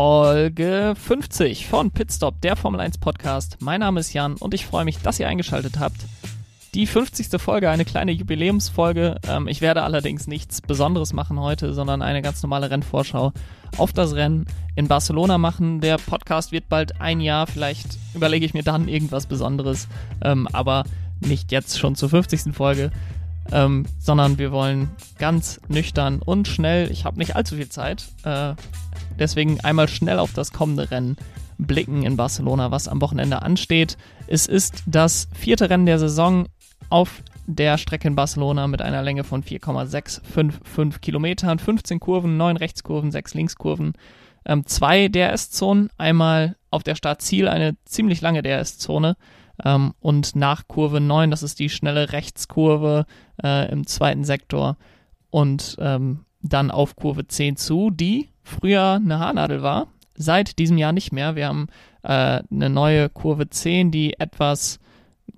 Folge 50 von Pitstop, der Formel 1 Podcast. Mein Name ist Jan und ich freue mich, dass ihr eingeschaltet habt. Die 50. Folge, eine kleine Jubiläumsfolge. Ähm, ich werde allerdings nichts Besonderes machen heute, sondern eine ganz normale Rennvorschau auf das Rennen in Barcelona machen. Der Podcast wird bald ein Jahr, vielleicht überlege ich mir dann irgendwas Besonderes, ähm, aber nicht jetzt schon zur 50. Folge. Ähm, sondern wir wollen ganz nüchtern und schnell, ich habe nicht allzu viel Zeit, äh, Deswegen einmal schnell auf das kommende Rennen blicken in Barcelona, was am Wochenende ansteht. Es ist das vierte Rennen der Saison auf der Strecke in Barcelona mit einer Länge von 4,655 Kilometern, 15 Kurven, 9 Rechtskurven, 6 Linkskurven, ähm, zwei DRS-Zonen, einmal auf der Startziel eine ziemlich lange DRS-Zone ähm, und nach Kurve 9, das ist die schnelle Rechtskurve äh, im zweiten Sektor. Und ähm, dann auf Kurve 10 zu, die früher eine Haarnadel war, seit diesem Jahr nicht mehr. Wir haben äh, eine neue Kurve 10, die etwas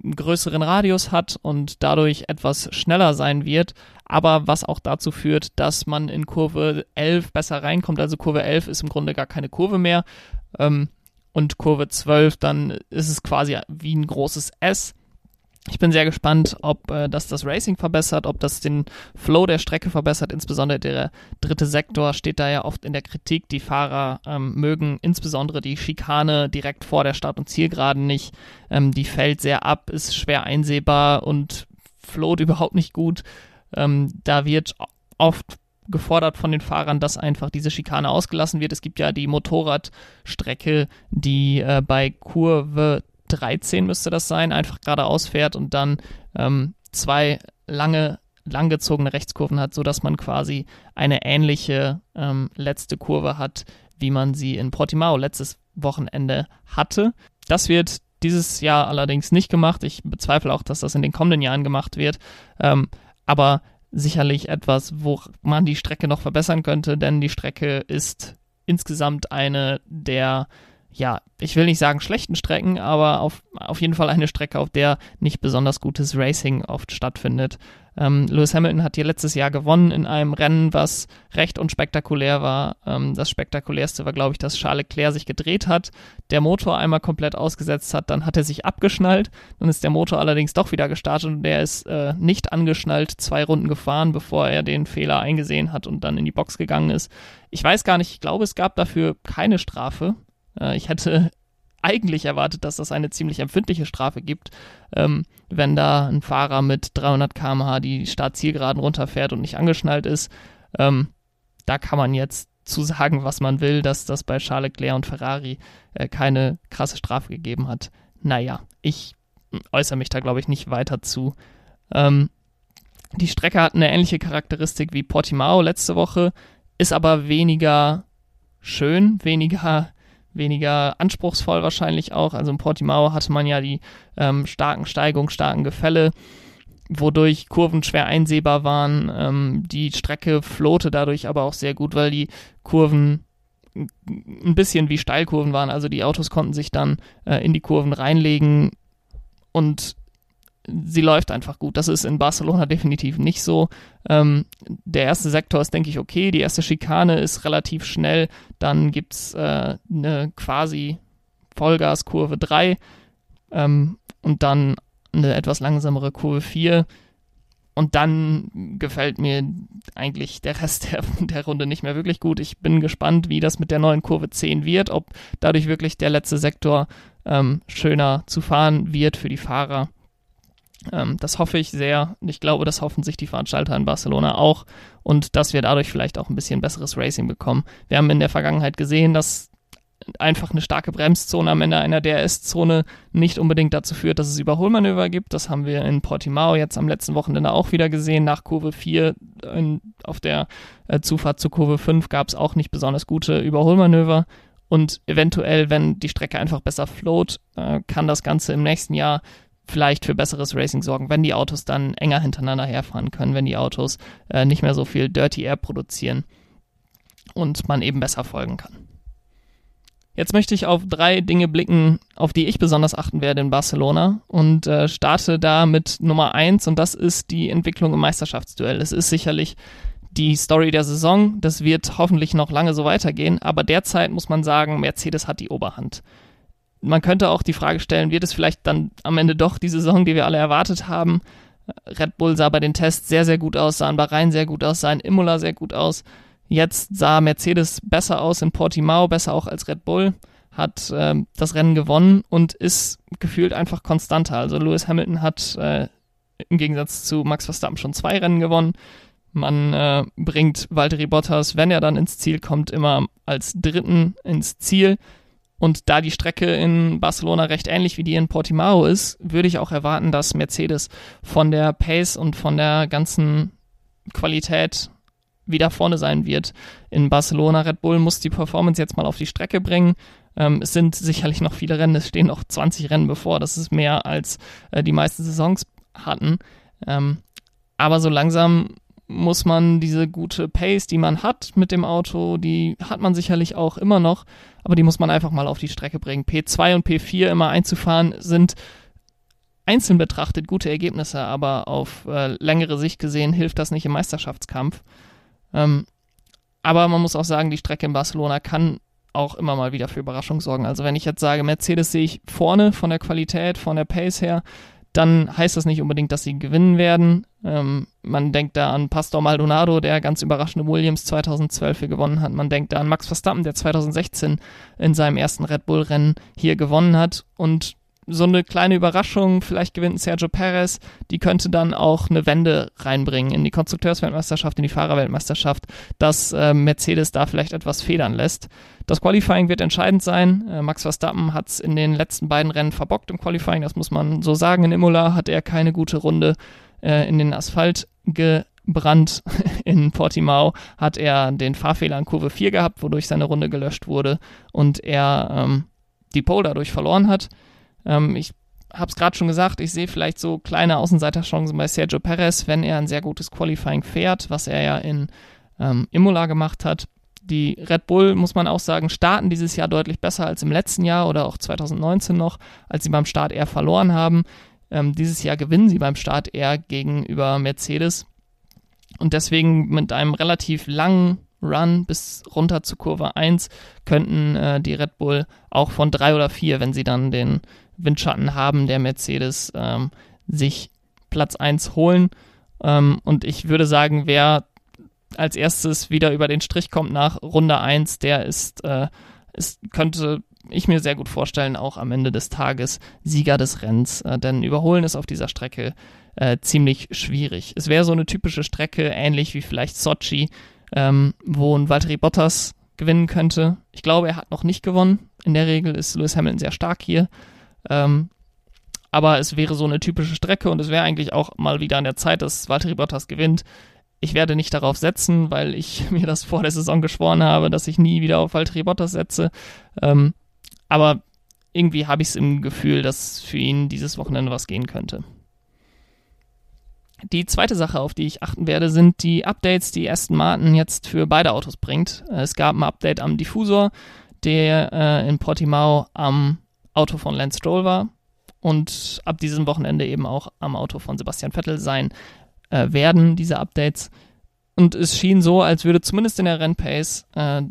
größeren Radius hat und dadurch etwas schneller sein wird, aber was auch dazu führt, dass man in Kurve 11 besser reinkommt. Also Kurve 11 ist im Grunde gar keine Kurve mehr ähm, und Kurve 12, dann ist es quasi wie ein großes S ich bin sehr gespannt, ob äh, das das Racing verbessert, ob das den Flow der Strecke verbessert. Insbesondere der dritte Sektor steht da ja oft in der Kritik. Die Fahrer ähm, mögen insbesondere die Schikane direkt vor der Start- und Zielgeraden nicht. Ähm, die fällt sehr ab, ist schwer einsehbar und float überhaupt nicht gut. Ähm, da wird oft gefordert von den Fahrern, dass einfach diese Schikane ausgelassen wird. Es gibt ja die Motorradstrecke, die äh, bei Kurve 13 müsste das sein, einfach geradeaus fährt und dann ähm, zwei lange, langgezogene Rechtskurven hat, sodass man quasi eine ähnliche ähm, letzte Kurve hat, wie man sie in Portimao letztes Wochenende hatte. Das wird dieses Jahr allerdings nicht gemacht. Ich bezweifle auch, dass das in den kommenden Jahren gemacht wird. Ähm, aber sicherlich etwas, wo man die Strecke noch verbessern könnte, denn die Strecke ist insgesamt eine der ja, ich will nicht sagen schlechten Strecken, aber auf, auf jeden Fall eine Strecke, auf der nicht besonders gutes Racing oft stattfindet. Ähm, Lewis Hamilton hat hier letztes Jahr gewonnen in einem Rennen, was recht unspektakulär war. Ähm, das spektakulärste war, glaube ich, dass Charles Leclerc sich gedreht hat, der Motor einmal komplett ausgesetzt hat, dann hat er sich abgeschnallt, dann ist der Motor allerdings doch wieder gestartet und der ist äh, nicht angeschnallt, zwei Runden gefahren, bevor er den Fehler eingesehen hat und dann in die Box gegangen ist. Ich weiß gar nicht, ich glaube, es gab dafür keine Strafe. Äh, ich hätte eigentlich erwartet, dass das eine ziemlich empfindliche Strafe gibt, ähm, wenn da ein Fahrer mit 300 km/h die Startzielgeraden runterfährt und nicht angeschnallt ist. Ähm, da kann man jetzt zu sagen, was man will, dass das bei Charles Leclerc und Ferrari äh, keine krasse Strafe gegeben hat. Naja, ich äußere mich da, glaube ich, nicht weiter zu. Ähm, die Strecke hat eine ähnliche Charakteristik wie Portimao letzte Woche, ist aber weniger schön, weniger weniger anspruchsvoll wahrscheinlich auch. Also in Portimao hatte man ja die ähm, starken Steigungen, starken Gefälle, wodurch Kurven schwer einsehbar waren. Ähm, die Strecke flohte dadurch aber auch sehr gut, weil die Kurven ein bisschen wie Steilkurven waren. Also die Autos konnten sich dann äh, in die Kurven reinlegen und sie läuft einfach gut. Das ist in Barcelona definitiv nicht so. Ähm, der erste Sektor ist, denke ich, okay. Die erste Schikane ist relativ schnell. Dann gibt es äh, eine quasi Vollgaskurve 3 ähm, und dann eine etwas langsamere Kurve 4. Und dann gefällt mir eigentlich der Rest der, der Runde nicht mehr wirklich gut. Ich bin gespannt, wie das mit der neuen Kurve 10 wird, ob dadurch wirklich der letzte Sektor ähm, schöner zu fahren wird für die Fahrer. Ähm, das hoffe ich sehr. Ich glaube, das hoffen sich die Veranstalter in Barcelona auch und dass wir dadurch vielleicht auch ein bisschen besseres Racing bekommen. Wir haben in der Vergangenheit gesehen, dass einfach eine starke Bremszone am Ende einer DRS-Zone nicht unbedingt dazu führt, dass es Überholmanöver gibt. Das haben wir in Portimao jetzt am letzten Wochenende auch wieder gesehen. Nach Kurve 4 in, auf der äh, Zufahrt zu Kurve 5 gab es auch nicht besonders gute Überholmanöver. Und eventuell, wenn die Strecke einfach besser float, äh, kann das Ganze im nächsten Jahr vielleicht für besseres Racing sorgen, wenn die Autos dann enger hintereinander herfahren können, wenn die Autos äh, nicht mehr so viel Dirty Air produzieren und man eben besser folgen kann. Jetzt möchte ich auf drei Dinge blicken, auf die ich besonders achten werde in Barcelona und äh, starte da mit Nummer eins und das ist die Entwicklung im Meisterschaftsduell. Es ist sicherlich die Story der Saison. Das wird hoffentlich noch lange so weitergehen, aber derzeit muss man sagen, Mercedes hat die Oberhand. Man könnte auch die Frage stellen, wird es vielleicht dann am Ende doch die Saison, die wir alle erwartet haben? Red Bull sah bei den Tests sehr, sehr gut aus, sah in Bahrain sehr gut aus, sah in Imola sehr gut aus. Jetzt sah Mercedes besser aus in Portimao, besser auch als Red Bull, hat äh, das Rennen gewonnen und ist gefühlt einfach konstanter. Also Lewis Hamilton hat äh, im Gegensatz zu Max Verstappen schon zwei Rennen gewonnen. Man äh, bringt Valtteri Bottas, wenn er dann ins Ziel kommt, immer als Dritten ins Ziel. Und da die Strecke in Barcelona recht ähnlich wie die in Portimao ist, würde ich auch erwarten, dass Mercedes von der Pace und von der ganzen Qualität wieder vorne sein wird. In Barcelona Red Bull muss die Performance jetzt mal auf die Strecke bringen. Ähm, es sind sicherlich noch viele Rennen, es stehen noch 20 Rennen bevor. Das ist mehr als äh, die meisten Saisons hatten. Ähm, aber so langsam muss man diese gute Pace, die man hat mit dem Auto, die hat man sicherlich auch immer noch, aber die muss man einfach mal auf die Strecke bringen. P2 und P4 immer einzufahren sind einzeln betrachtet gute Ergebnisse, aber auf äh, längere Sicht gesehen hilft das nicht im Meisterschaftskampf. Ähm, aber man muss auch sagen, die Strecke in Barcelona kann auch immer mal wieder für Überraschung sorgen. Also wenn ich jetzt sage, Mercedes sehe ich vorne von der Qualität, von der Pace her, dann heißt das nicht unbedingt, dass sie gewinnen werden. Ähm, man denkt da an Pastor Maldonado, der ganz überraschende Williams 2012 hier gewonnen hat. Man denkt da an Max Verstappen, der 2016 in seinem ersten Red Bull-Rennen hier gewonnen hat. Und so eine kleine Überraschung, vielleicht gewinnt Sergio Perez, die könnte dann auch eine Wende reinbringen in die Konstrukteursweltmeisterschaft, in die Fahrerweltmeisterschaft, dass äh, Mercedes da vielleicht etwas federn lässt. Das Qualifying wird entscheidend sein. Äh, Max Verstappen hat es in den letzten beiden Rennen verbockt im Qualifying, das muss man so sagen. In Imola hat er keine gute Runde äh, in den Asphalt gebrannt. In Portimao hat er den Fahrfehler in Kurve 4 gehabt, wodurch seine Runde gelöscht wurde und er ähm, die Pole dadurch verloren hat. Ähm, ich habe es gerade schon gesagt, ich sehe vielleicht so kleine Außenseiterchancen bei Sergio Perez, wenn er ein sehr gutes Qualifying fährt, was er ja in ähm, Imola gemacht hat. Die Red Bull, muss man auch sagen, starten dieses Jahr deutlich besser als im letzten Jahr oder auch 2019 noch, als sie beim Start eher verloren haben. Ähm, dieses Jahr gewinnen sie beim Start eher gegenüber Mercedes. Und deswegen mit einem relativ langen Run bis runter zu Kurve 1 könnten äh, die Red Bull auch von 3 oder 4, wenn sie dann den Windschatten haben, der Mercedes ähm, sich Platz 1 holen. Ähm, und ich würde sagen, wer als erstes wieder über den Strich kommt nach Runde 1, der ist, äh, ist könnte ich mir sehr gut vorstellen, auch am Ende des Tages Sieger des Rennens. Äh, denn überholen ist auf dieser Strecke äh, ziemlich schwierig. Es wäre so eine typische Strecke, ähnlich wie vielleicht Sochi, ähm, wo ein Valtteri Bottas gewinnen könnte. Ich glaube, er hat noch nicht gewonnen. In der Regel ist Lewis Hamilton sehr stark hier. Ähm, aber es wäre so eine typische Strecke und es wäre eigentlich auch mal wieder an der Zeit, dass Valtteri Bottas gewinnt. Ich werde nicht darauf setzen, weil ich mir das vor der Saison geschworen habe, dass ich nie wieder auf Valtteri Bottas setze. Ähm, aber irgendwie habe ich es im Gefühl, dass für ihn dieses Wochenende was gehen könnte. Die zweite Sache, auf die ich achten werde, sind die Updates, die Aston Martin jetzt für beide Autos bringt. Es gab ein Update am Diffusor, der äh, in Portimao am Auto von Lance Stroll war und ab diesem Wochenende eben auch am Auto von Sebastian Vettel sein äh, werden, diese Updates. Und es schien so, als würde zumindest in der Rennpace äh,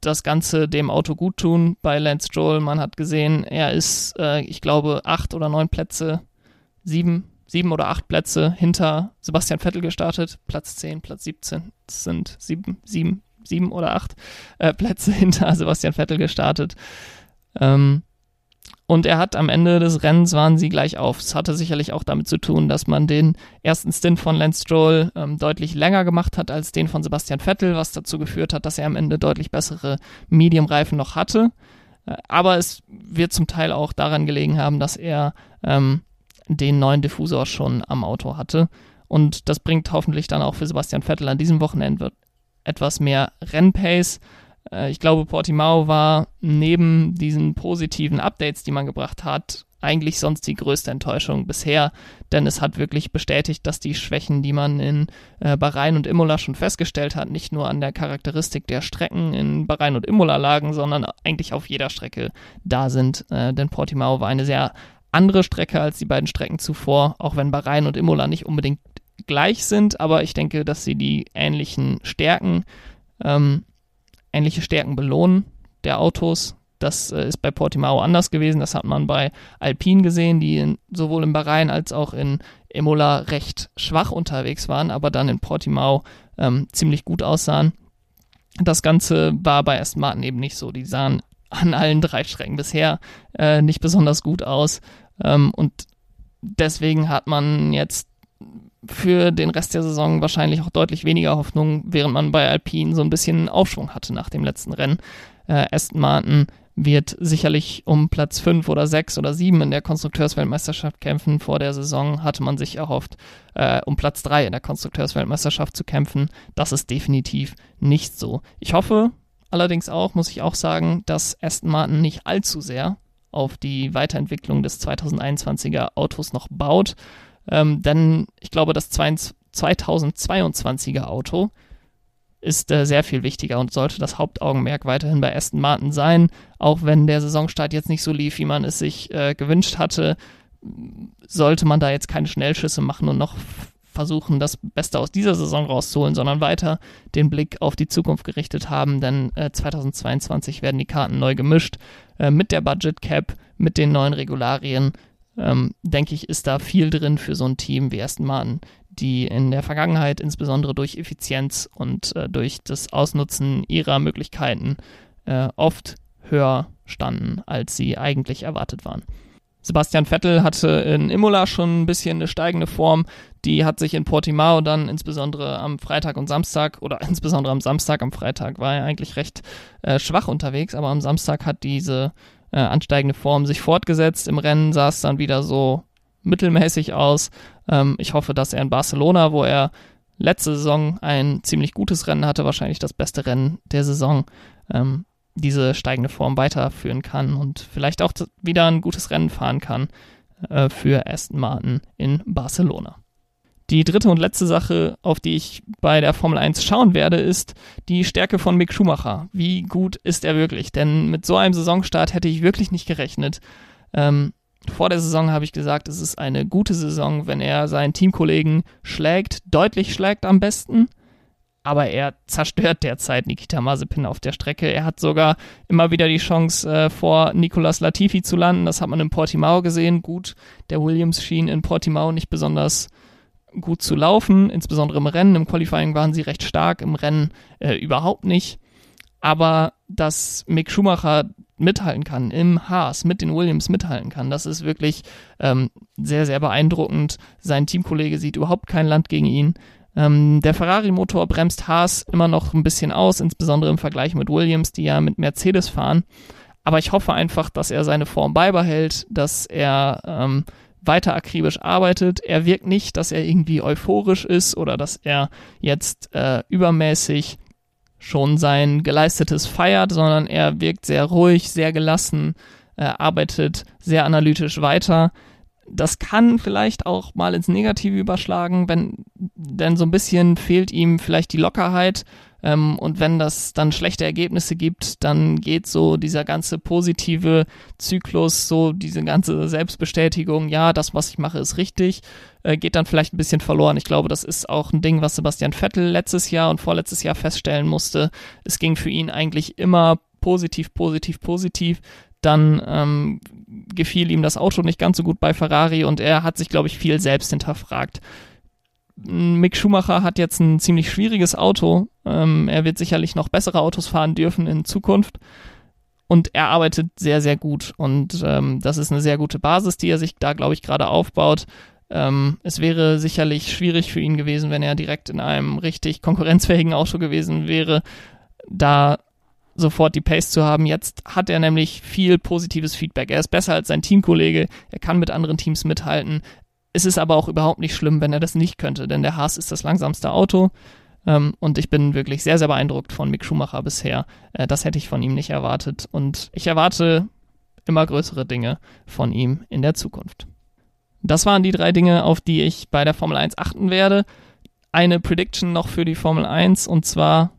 das Ganze dem Auto gut tun bei Lance Stroll. Man hat gesehen, er ist, äh, ich glaube, acht oder neun Plätze, sieben, sieben oder acht Plätze hinter Sebastian Vettel gestartet. Platz 10, Platz 17. Das sind sieben, sieben, sieben oder acht äh, Plätze hinter Sebastian Vettel gestartet. Ähm, und er hat am Ende des Rennens waren sie gleich auf. Es hatte sicherlich auch damit zu tun, dass man den ersten Stint von Lance Stroll ähm, deutlich länger gemacht hat als den von Sebastian Vettel, was dazu geführt hat, dass er am Ende deutlich bessere Medium-Reifen noch hatte. Äh, aber es wird zum Teil auch daran gelegen haben, dass er ähm, den neuen Diffusor schon am Auto hatte. Und das bringt hoffentlich dann auch für Sebastian Vettel an diesem Wochenende etwas mehr Rennpace. Äh, ich glaube, Portimao war neben diesen positiven Updates, die man gebracht hat, eigentlich sonst die größte Enttäuschung bisher, denn es hat wirklich bestätigt, dass die Schwächen, die man in äh, Bahrain und Imola schon festgestellt hat, nicht nur an der Charakteristik der Strecken in Bahrain und Imola lagen, sondern eigentlich auf jeder Strecke da sind. Äh, denn Portimao war eine sehr andere Strecke als die beiden Strecken zuvor, auch wenn Bahrain und Imola nicht unbedingt gleich sind, aber ich denke, dass sie die ähnlichen Stärken, ähm, ähnliche Stärken belohnen der Autos. Das äh, ist bei Portimao anders gewesen. Das hat man bei Alpine gesehen, die in, sowohl in Bahrain als auch in Imola recht schwach unterwegs waren, aber dann in Portimao ähm, ziemlich gut aussahen. Das Ganze war bei Aston Martin eben nicht so. Die sahen an allen drei Strecken bisher äh, nicht besonders gut aus. Ähm, und deswegen hat man jetzt für den Rest der Saison wahrscheinlich auch deutlich weniger Hoffnung, während man bei Alpine so ein bisschen Aufschwung hatte nach dem letzten Rennen. Äh, Aston Martin wird sicherlich um Platz 5 oder 6 oder 7 in der Konstrukteursweltmeisterschaft kämpfen. Vor der Saison hatte man sich erhofft, äh, um Platz 3 in der Konstrukteursweltmeisterschaft zu kämpfen. Das ist definitiv nicht so. Ich hoffe allerdings auch, muss ich auch sagen, dass Aston Martin nicht allzu sehr auf die Weiterentwicklung des 2021er Autos noch baut. Ähm, denn ich glaube, das 2022er Auto ist äh, sehr viel wichtiger und sollte das Hauptaugenmerk weiterhin bei Aston Martin sein. Auch wenn der Saisonstart jetzt nicht so lief, wie man es sich äh, gewünscht hatte, sollte man da jetzt keine Schnellschüsse machen und noch versuchen, das Beste aus dieser Saison rauszuholen, sondern weiter den Blick auf die Zukunft gerichtet haben, denn äh, 2022 werden die Karten neu gemischt äh, mit der Budget Cap, mit den neuen Regularien. Ähm, denke ich, ist da viel drin für so ein Team wie Aston Martin, die in der Vergangenheit insbesondere durch Effizienz und äh, durch das Ausnutzen ihrer Möglichkeiten äh, oft höher standen, als sie eigentlich erwartet waren. Sebastian Vettel hatte in Imola schon ein bisschen eine steigende Form. Die hat sich in Portimao dann insbesondere am Freitag und Samstag oder insbesondere am Samstag, am Freitag war er eigentlich recht äh, schwach unterwegs, aber am Samstag hat diese äh, ansteigende Form sich fortgesetzt. Im Rennen sah es dann wieder so mittelmäßig aus. Ähm, ich hoffe, dass er in Barcelona, wo er letzte Saison ein ziemlich gutes Rennen hatte, wahrscheinlich das beste Rennen der Saison, ähm, diese steigende Form weiterführen kann und vielleicht auch wieder ein gutes Rennen fahren kann äh, für Aston Martin in Barcelona. Die dritte und letzte Sache, auf die ich bei der Formel 1 schauen werde, ist die Stärke von Mick Schumacher. Wie gut ist er wirklich? Denn mit so einem Saisonstart hätte ich wirklich nicht gerechnet. Ähm, vor der Saison habe ich gesagt, es ist eine gute Saison, wenn er seinen Teamkollegen schlägt, deutlich schlägt am besten aber er zerstört derzeit Nikita Mazepin auf der Strecke. Er hat sogar immer wieder die Chance, äh, vor Nicolas Latifi zu landen. Das hat man in Portimao gesehen. Gut, der Williams schien in Portimao nicht besonders gut zu laufen, insbesondere im Rennen. Im Qualifying waren sie recht stark, im Rennen äh, überhaupt nicht. Aber dass Mick Schumacher mithalten kann, im Haas mit den Williams mithalten kann, das ist wirklich ähm, sehr, sehr beeindruckend. Sein Teamkollege sieht überhaupt kein Land gegen ihn. Ähm, der Ferrari-Motor bremst Haas immer noch ein bisschen aus, insbesondere im Vergleich mit Williams, die ja mit Mercedes fahren. Aber ich hoffe einfach, dass er seine Form beibehält, dass er ähm, weiter akribisch arbeitet. Er wirkt nicht, dass er irgendwie euphorisch ist oder dass er jetzt äh, übermäßig schon sein Geleistetes feiert, sondern er wirkt sehr ruhig, sehr gelassen, äh, arbeitet sehr analytisch weiter das kann vielleicht auch mal ins Negative überschlagen, wenn denn so ein bisschen fehlt ihm vielleicht die Lockerheit. Ähm, und wenn das dann schlechte Ergebnisse gibt, dann geht so dieser ganze positive Zyklus, so diese ganze Selbstbestätigung, ja, das, was ich mache, ist richtig, äh, geht dann vielleicht ein bisschen verloren. Ich glaube, das ist auch ein Ding, was Sebastian Vettel letztes Jahr und vorletztes Jahr feststellen musste. Es ging für ihn eigentlich immer positiv, positiv, positiv dann ähm, gefiel ihm das Auto nicht ganz so gut bei Ferrari und er hat sich, glaube ich, viel selbst hinterfragt. Mick Schumacher hat jetzt ein ziemlich schwieriges Auto. Ähm, er wird sicherlich noch bessere Autos fahren dürfen in Zukunft. Und er arbeitet sehr, sehr gut. Und ähm, das ist eine sehr gute Basis, die er sich da, glaube ich, gerade aufbaut. Ähm, es wäre sicherlich schwierig für ihn gewesen, wenn er direkt in einem richtig konkurrenzfähigen Auto gewesen wäre. Da sofort die Pace zu haben. Jetzt hat er nämlich viel positives Feedback. Er ist besser als sein Teamkollege, er kann mit anderen Teams mithalten. Es ist aber auch überhaupt nicht schlimm, wenn er das nicht könnte, denn der Haas ist das langsamste Auto. Ähm, und ich bin wirklich sehr, sehr beeindruckt von Mick Schumacher bisher. Äh, das hätte ich von ihm nicht erwartet. Und ich erwarte immer größere Dinge von ihm in der Zukunft. Das waren die drei Dinge, auf die ich bei der Formel 1 achten werde. Eine Prediction noch für die Formel 1 und zwar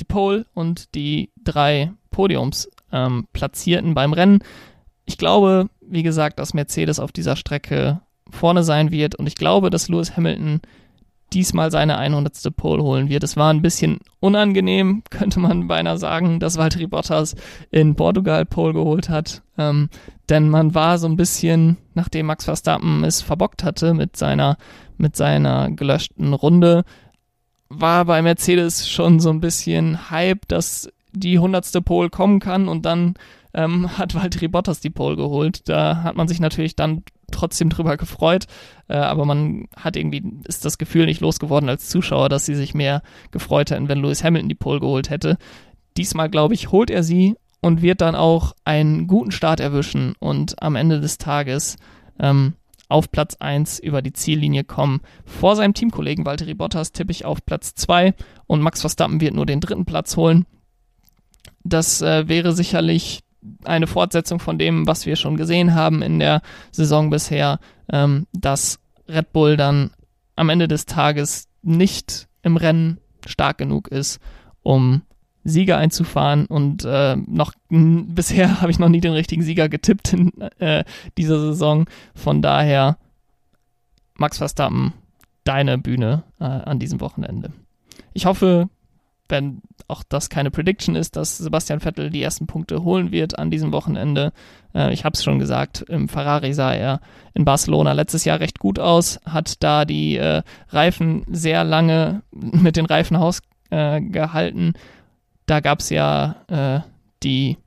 die Pole und die drei Podiums ähm, platzierten beim Rennen. Ich glaube, wie gesagt, dass Mercedes auf dieser Strecke vorne sein wird und ich glaube, dass Lewis Hamilton diesmal seine 100. Pole holen wird. Es war ein bisschen unangenehm, könnte man beinahe sagen, dass Valtteri Bottas in Portugal Pole geholt hat. Ähm, denn man war so ein bisschen, nachdem Max Verstappen es verbockt hatte mit seiner, mit seiner gelöschten Runde, war bei Mercedes schon so ein bisschen Hype, dass die 100. Pole kommen kann und dann ähm, hat Valtteri Bottas die Pole geholt. Da hat man sich natürlich dann trotzdem drüber gefreut, äh, aber man hat irgendwie, ist das Gefühl nicht losgeworden als Zuschauer, dass sie sich mehr gefreut hätten, wenn Lewis Hamilton die Pole geholt hätte. Diesmal, glaube ich, holt er sie und wird dann auch einen guten Start erwischen und am Ende des Tages ähm, auf Platz 1 über die Ziellinie kommen. Vor seinem Teamkollegen Valtteri Bottas tippe ich auf Platz 2 und Max Verstappen wird nur den dritten Platz holen. Das äh, wäre sicherlich eine Fortsetzung von dem, was wir schon gesehen haben in der Saison bisher, ähm, dass Red Bull dann am Ende des Tages nicht im Rennen stark genug ist, um Sieger einzufahren und äh, noch bisher habe ich noch nie den richtigen Sieger getippt in äh, dieser Saison. Von daher Max Verstappen, deine Bühne äh, an diesem Wochenende. Ich hoffe, wenn auch das keine Prediction ist, dass Sebastian Vettel die ersten Punkte holen wird an diesem Wochenende. Äh, ich habe es schon gesagt, im Ferrari sah er in Barcelona letztes Jahr recht gut aus, hat da die äh, Reifen sehr lange mit den Reifen. Äh, da gab es ja äh, die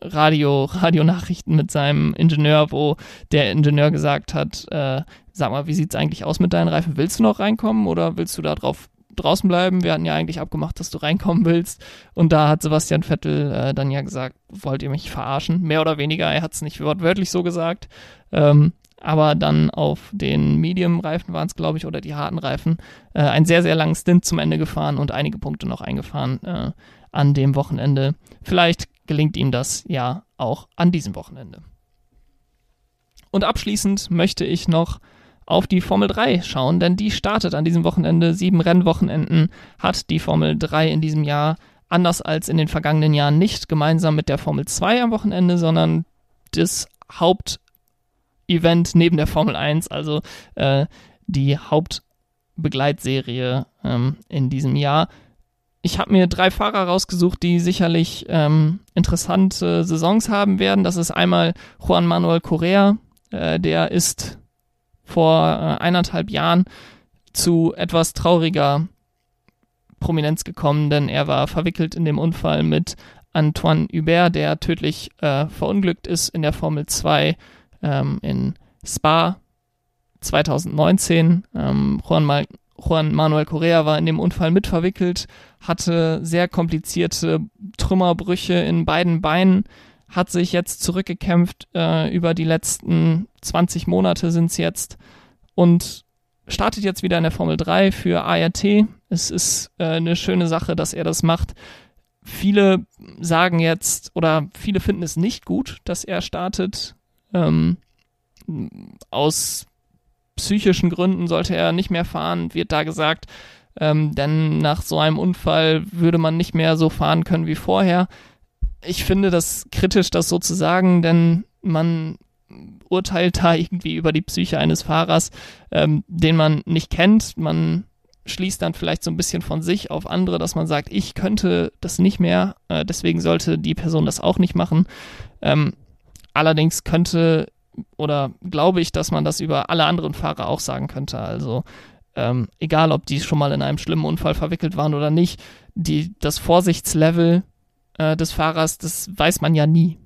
Radio, Radionachrichten mit seinem Ingenieur, wo der Ingenieur gesagt hat, äh, sag mal, wie sieht es eigentlich aus mit deinen Reifen? Willst du noch reinkommen oder willst du da drauf draußen bleiben. Wir hatten ja eigentlich abgemacht, dass du reinkommen willst. Und da hat Sebastian Vettel äh, dann ja gesagt, wollt ihr mich verarschen? Mehr oder weniger. Er hat es nicht wortwörtlich so gesagt. Ähm, aber dann auf den Medium-Reifen waren es, glaube ich, oder die harten Reifen, äh, einen sehr, sehr langen Stint zum Ende gefahren und einige Punkte noch eingefahren äh, an dem Wochenende. Vielleicht gelingt ihm das ja auch an diesem Wochenende. Und abschließend möchte ich noch auf die Formel 3 schauen, denn die startet an diesem Wochenende. Sieben Rennwochenenden hat die Formel 3 in diesem Jahr, anders als in den vergangenen Jahren, nicht gemeinsam mit der Formel 2 am Wochenende, sondern das Hauptevent neben der Formel 1, also äh, die Hauptbegleitserie ähm, in diesem Jahr. Ich habe mir drei Fahrer rausgesucht, die sicherlich ähm, interessante Saisons haben werden. Das ist einmal Juan Manuel Correa, äh, der ist vor äh, eineinhalb Jahren zu etwas trauriger Prominenz gekommen, denn er war verwickelt in dem Unfall mit Antoine Hubert, der tödlich äh, verunglückt ist in der Formel 2 ähm, in Spa 2019. Ähm, Juan, Mal Juan Manuel Correa war in dem Unfall mit verwickelt, hatte sehr komplizierte Trümmerbrüche in beiden Beinen, hat sich jetzt zurückgekämpft äh, über die letzten 20 Monate sind es jetzt und startet jetzt wieder in der Formel 3 für ART. Es ist äh, eine schöne Sache, dass er das macht. Viele sagen jetzt oder viele finden es nicht gut, dass er startet. Ähm, aus psychischen Gründen sollte er nicht mehr fahren, wird da gesagt. Ähm, denn nach so einem Unfall würde man nicht mehr so fahren können wie vorher ich finde das kritisch, das so zu sagen, denn man urteilt da irgendwie über die Psyche eines Fahrers, ähm, den man nicht kennt. Man schließt dann vielleicht so ein bisschen von sich auf andere, dass man sagt, ich könnte das nicht mehr, äh, deswegen sollte die Person das auch nicht machen. Ähm, allerdings könnte oder glaube ich, dass man das über alle anderen Fahrer auch sagen könnte. Also ähm, egal, ob die schon mal in einem schlimmen Unfall verwickelt waren oder nicht, die, das Vorsichtslevel äh, des Fahrers, das weiß man ja nie.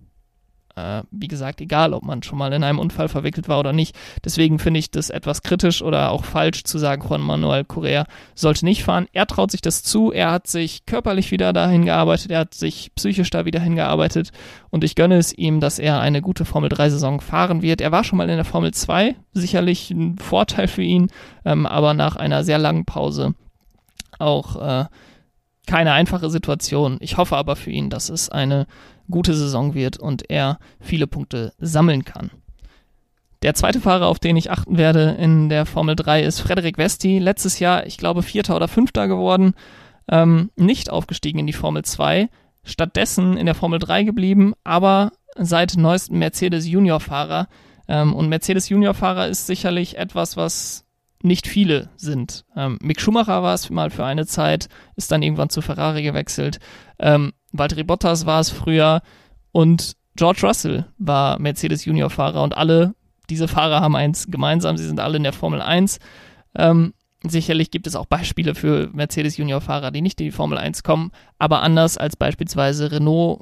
Äh, wie gesagt, egal, ob man schon mal in einem Unfall verwickelt war oder nicht. Deswegen finde ich das etwas kritisch oder auch falsch zu sagen, Juan Manuel Correa sollte nicht fahren. Er traut sich das zu, er hat sich körperlich wieder dahin gearbeitet, er hat sich psychisch da wieder hingearbeitet und ich gönne es ihm, dass er eine gute Formel 3-Saison fahren wird. Er war schon mal in der Formel 2, sicherlich ein Vorteil für ihn, ähm, aber nach einer sehr langen Pause auch äh, keine einfache Situation. Ich hoffe aber für ihn, dass es eine gute Saison wird und er viele Punkte sammeln kann. Der zweite Fahrer, auf den ich achten werde in der Formel 3, ist Frederik Vesti. Letztes Jahr, ich glaube, Vierter oder Fünfter geworden, ähm, nicht aufgestiegen in die Formel 2, stattdessen in der Formel 3 geblieben, aber seit neuestem Mercedes Junior-Fahrer. Ähm, und Mercedes Junior-Fahrer ist sicherlich etwas, was nicht viele sind. Ähm, Mick Schumacher war es mal für eine Zeit, ist dann irgendwann zu Ferrari gewechselt. Ähm, Valtteri Bottas war es früher und George Russell war Mercedes Junior-Fahrer und alle diese Fahrer haben eins gemeinsam, sie sind alle in der Formel 1. Ähm, sicherlich gibt es auch Beispiele für Mercedes Junior-Fahrer, die nicht in die Formel 1 kommen, aber anders als beispielsweise Renault,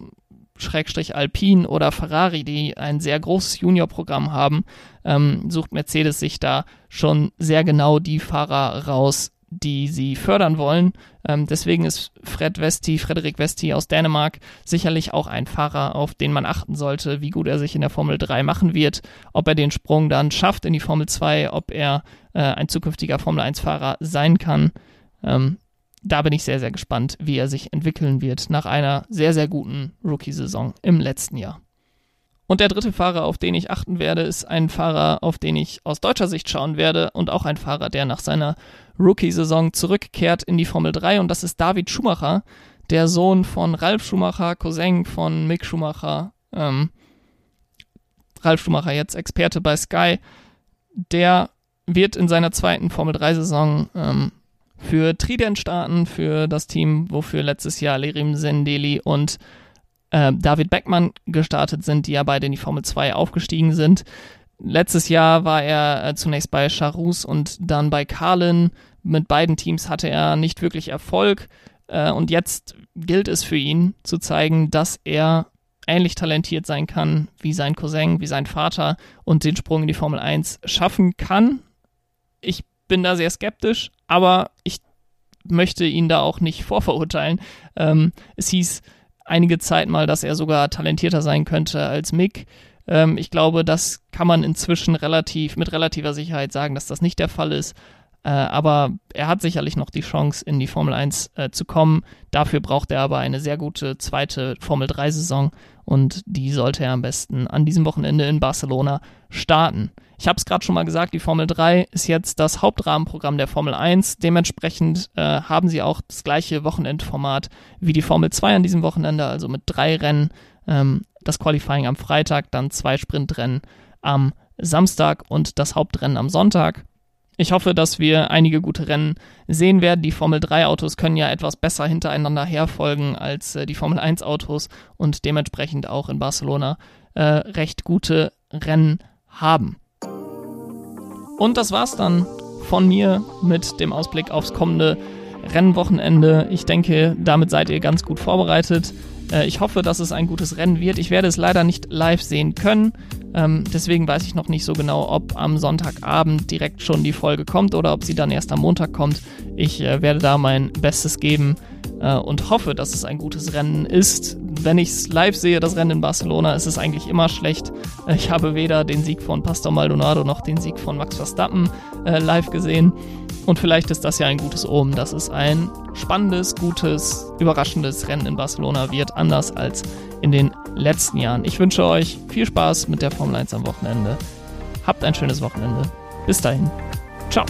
Schrägstrich Alpine oder Ferrari, die ein sehr großes Junior-Programm haben, ähm, sucht Mercedes sich da schon sehr genau die Fahrer raus, die sie fördern wollen. Ähm, deswegen ist Fred Vesti, Frederik Vesti aus Dänemark sicherlich auch ein Fahrer, auf den man achten sollte, wie gut er sich in der Formel 3 machen wird, ob er den Sprung dann schafft in die Formel 2, ob er äh, ein zukünftiger Formel 1-Fahrer sein kann. Ähm, da bin ich sehr, sehr gespannt, wie er sich entwickeln wird nach einer sehr, sehr guten Rookie-Saison im letzten Jahr. Und der dritte Fahrer, auf den ich achten werde, ist ein Fahrer, auf den ich aus deutscher Sicht schauen werde und auch ein Fahrer, der nach seiner Rookie-Saison zurückkehrt in die Formel 3 und das ist David Schumacher, der Sohn von Ralf Schumacher, Cousin von Mick Schumacher, ähm, Ralf Schumacher jetzt Experte bei Sky, der wird in seiner zweiten Formel 3-Saison ähm, für Trident starten, für das Team, wofür letztes Jahr Lerim Sendeli und äh, David Beckmann gestartet sind, die ja beide in die Formel 2 aufgestiegen sind. Letztes Jahr war er äh, zunächst bei Charus und dann bei Carlin. Mit beiden Teams hatte er nicht wirklich Erfolg. Äh, und jetzt gilt es für ihn zu zeigen, dass er ähnlich talentiert sein kann wie sein Cousin, wie sein Vater und den Sprung in die Formel 1 schaffen kann. Ich bin da sehr skeptisch, aber ich möchte ihn da auch nicht vorverurteilen. Ähm, es hieß, einige Zeit mal, dass er sogar talentierter sein könnte als Mick. Ähm, ich glaube, das kann man inzwischen relativ mit relativer Sicherheit sagen, dass das nicht der Fall ist. Äh, aber er hat sicherlich noch die Chance, in die Formel 1 äh, zu kommen. Dafür braucht er aber eine sehr gute zweite Formel 3-Saison und die sollte er am besten an diesem Wochenende in Barcelona starten. Ich habe es gerade schon mal gesagt, die Formel 3 ist jetzt das Hauptrahmenprogramm der Formel 1. Dementsprechend äh, haben sie auch das gleiche Wochenendformat wie die Formel 2 an diesem Wochenende, also mit drei Rennen. Ähm, das Qualifying am Freitag, dann zwei Sprintrennen am Samstag und das Hauptrennen am Sonntag. Ich hoffe, dass wir einige gute Rennen sehen werden. Die Formel 3 Autos können ja etwas besser hintereinander herfolgen als äh, die Formel 1 Autos und dementsprechend auch in Barcelona äh, recht gute Rennen haben. Und das war's dann von mir mit dem Ausblick aufs kommende Rennwochenende. Ich denke, damit seid ihr ganz gut vorbereitet. Äh, ich hoffe, dass es ein gutes Rennen wird. Ich werde es leider nicht live sehen können. Ähm, deswegen weiß ich noch nicht so genau, ob am Sonntagabend direkt schon die Folge kommt oder ob sie dann erst am Montag kommt. Ich äh, werde da mein Bestes geben äh, und hoffe, dass es ein gutes Rennen ist. Wenn ich es live sehe, das Rennen in Barcelona, ist es eigentlich immer schlecht. Ich habe weder den Sieg von Pastor Maldonado noch den Sieg von Max Verstappen live gesehen. Und vielleicht ist das ja ein gutes Omen, dass es ein spannendes, gutes, überraschendes Rennen in Barcelona wird, anders als in den letzten Jahren. Ich wünsche euch viel Spaß mit der Formel 1 am Wochenende. Habt ein schönes Wochenende. Bis dahin. Ciao.